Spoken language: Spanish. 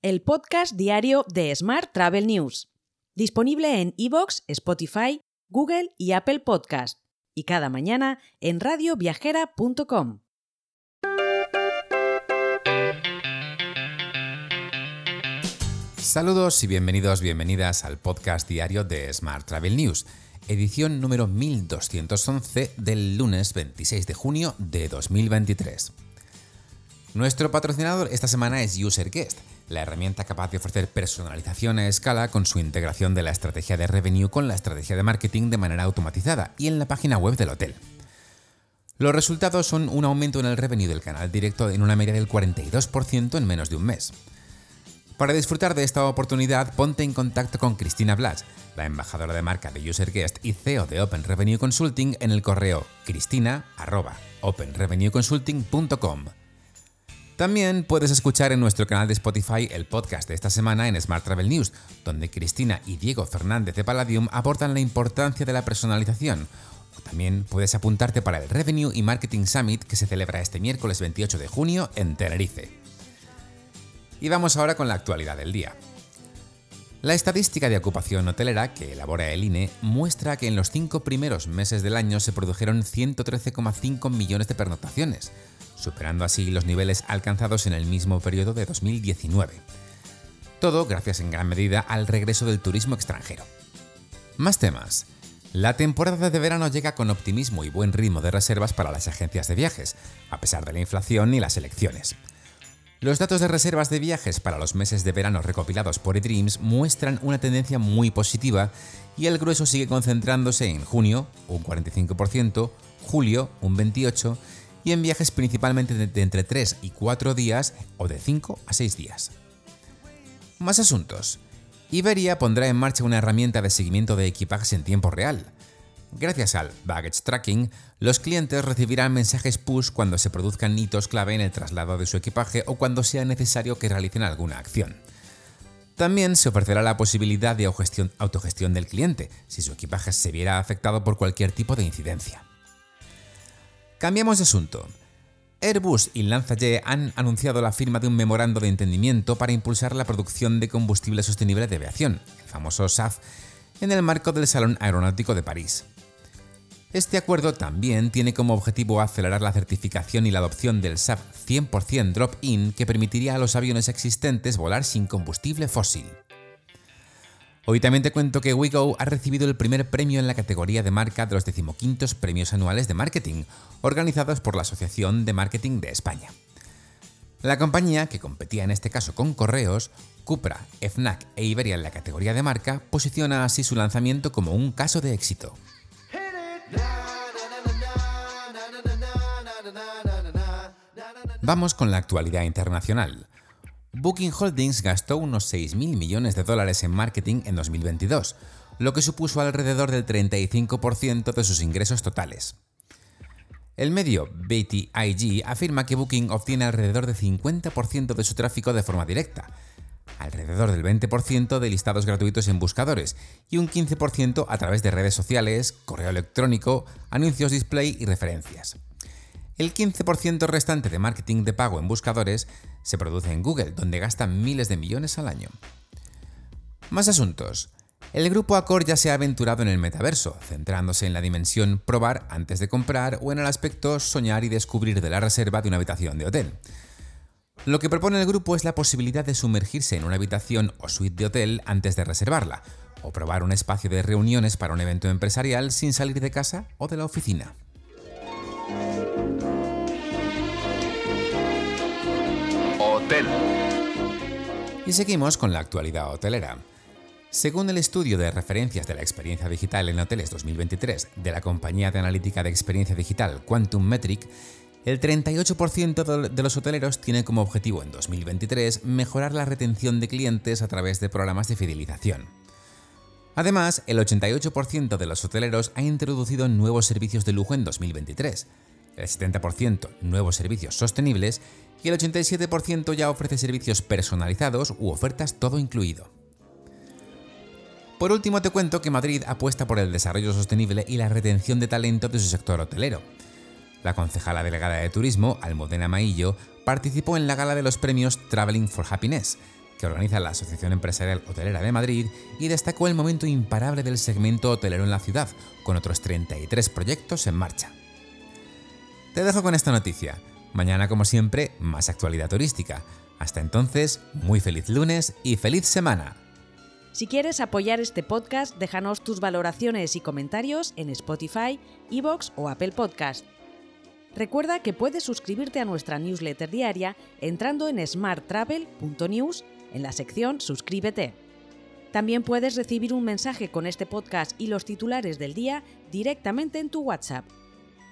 el podcast diario de Smart Travel News, disponible en iVoox, Spotify, Google y Apple Podcast, y cada mañana en radioviajera.com. Saludos y bienvenidos, bienvenidas al podcast diario de Smart Travel News, edición número 1211 del lunes 26 de junio de 2023. Nuestro patrocinador esta semana es UserGuest, la herramienta capaz de ofrecer personalización a escala con su integración de la estrategia de revenue con la estrategia de marketing de manera automatizada y en la página web del hotel. Los resultados son un aumento en el revenue del canal directo en una media del 42% en menos de un mes. Para disfrutar de esta oportunidad, ponte en contacto con Cristina Blas, la embajadora de marca de UserGuest y CEO de Open Revenue Consulting en el correo cristina.openrevenueconsulting.com. También puedes escuchar en nuestro canal de Spotify el podcast de esta semana en Smart Travel News, donde Cristina y Diego Fernández de Palladium aportan la importancia de la personalización. También puedes apuntarte para el Revenue y Marketing Summit que se celebra este miércoles 28 de junio en Tenerife. Y vamos ahora con la actualidad del día. La estadística de ocupación hotelera que elabora el INE muestra que en los cinco primeros meses del año se produjeron 113,5 millones de pernotaciones, superando así los niveles alcanzados en el mismo periodo de 2019. Todo gracias en gran medida al regreso del turismo extranjero. Más temas. La temporada de verano llega con optimismo y buen ritmo de reservas para las agencias de viajes, a pesar de la inflación y las elecciones. Los datos de reservas de viajes para los meses de verano recopilados por eDreams muestran una tendencia muy positiva y el grueso sigue concentrándose en junio, un 45%, julio, un 28%, y en viajes principalmente de entre 3 y 4 días o de 5 a 6 días. Más asuntos. Iberia pondrá en marcha una herramienta de seguimiento de equipajes en tiempo real. Gracias al Baggage Tracking, los clientes recibirán mensajes push cuando se produzcan hitos clave en el traslado de su equipaje o cuando sea necesario que realicen alguna acción. También se ofrecerá la posibilidad de autogestión del cliente si su equipaje se viera afectado por cualquier tipo de incidencia. Cambiamos de asunto. Airbus y Lanzalle han anunciado la firma de un memorando de entendimiento para impulsar la producción de combustible sostenible de aviación, el famoso SAF, en el marco del Salón Aeronáutico de París. Este acuerdo también tiene como objetivo acelerar la certificación y la adopción del SAF 100% drop-in que permitiría a los aviones existentes volar sin combustible fósil. Hoy también te cuento que WeGo ha recibido el primer premio en la categoría de marca de los decimoquintos premios anuales de marketing, organizados por la Asociación de Marketing de España. La compañía, que competía en este caso con Correos, Cupra, FNAC e Iberia en la categoría de marca, posiciona así su lanzamiento como un caso de éxito. Vamos con la actualidad internacional. Booking Holdings gastó unos 6.000 millones de dólares en marketing en 2022, lo que supuso alrededor del 35% de sus ingresos totales. El medio BTIG afirma que Booking obtiene alrededor del 50% de su tráfico de forma directa, alrededor del 20% de listados gratuitos en buscadores y un 15% a través de redes sociales, correo electrónico, anuncios display y referencias. El 15% restante de marketing de pago en buscadores se produce en Google, donde gastan miles de millones al año. Más asuntos. El grupo Accor ya se ha aventurado en el metaverso, centrándose en la dimensión probar antes de comprar o en el aspecto soñar y descubrir de la reserva de una habitación de hotel. Lo que propone el grupo es la posibilidad de sumergirse en una habitación o suite de hotel antes de reservarla, o probar un espacio de reuniones para un evento empresarial sin salir de casa o de la oficina. Y seguimos con la actualidad hotelera. Según el estudio de referencias de la experiencia digital en hoteles 2023 de la compañía de analítica de experiencia digital Quantum Metric, el 38% de los hoteleros tiene como objetivo en 2023 mejorar la retención de clientes a través de programas de fidelización. Además, el 88% de los hoteleros ha introducido nuevos servicios de lujo en 2023, el 70% nuevos servicios sostenibles y el 87% ya ofrece servicios personalizados u ofertas todo incluido. Por último te cuento que Madrid apuesta por el desarrollo sostenible y la retención de talento de su sector hotelero. La concejala delegada de turismo, Almudena Maillo, participó en la gala de los premios Traveling for Happiness, que organiza la Asociación Empresarial Hotelera de Madrid y destacó el momento imparable del segmento hotelero en la ciudad, con otros 33 proyectos en marcha. Te dejo con esta noticia. Mañana, como siempre, más actualidad turística. Hasta entonces, muy feliz lunes y feliz semana. Si quieres apoyar este podcast, déjanos tus valoraciones y comentarios en Spotify, Evox o Apple Podcast. Recuerda que puedes suscribirte a nuestra newsletter diaria entrando en smarttravel.news en la sección Suscríbete. También puedes recibir un mensaje con este podcast y los titulares del día directamente en tu WhatsApp.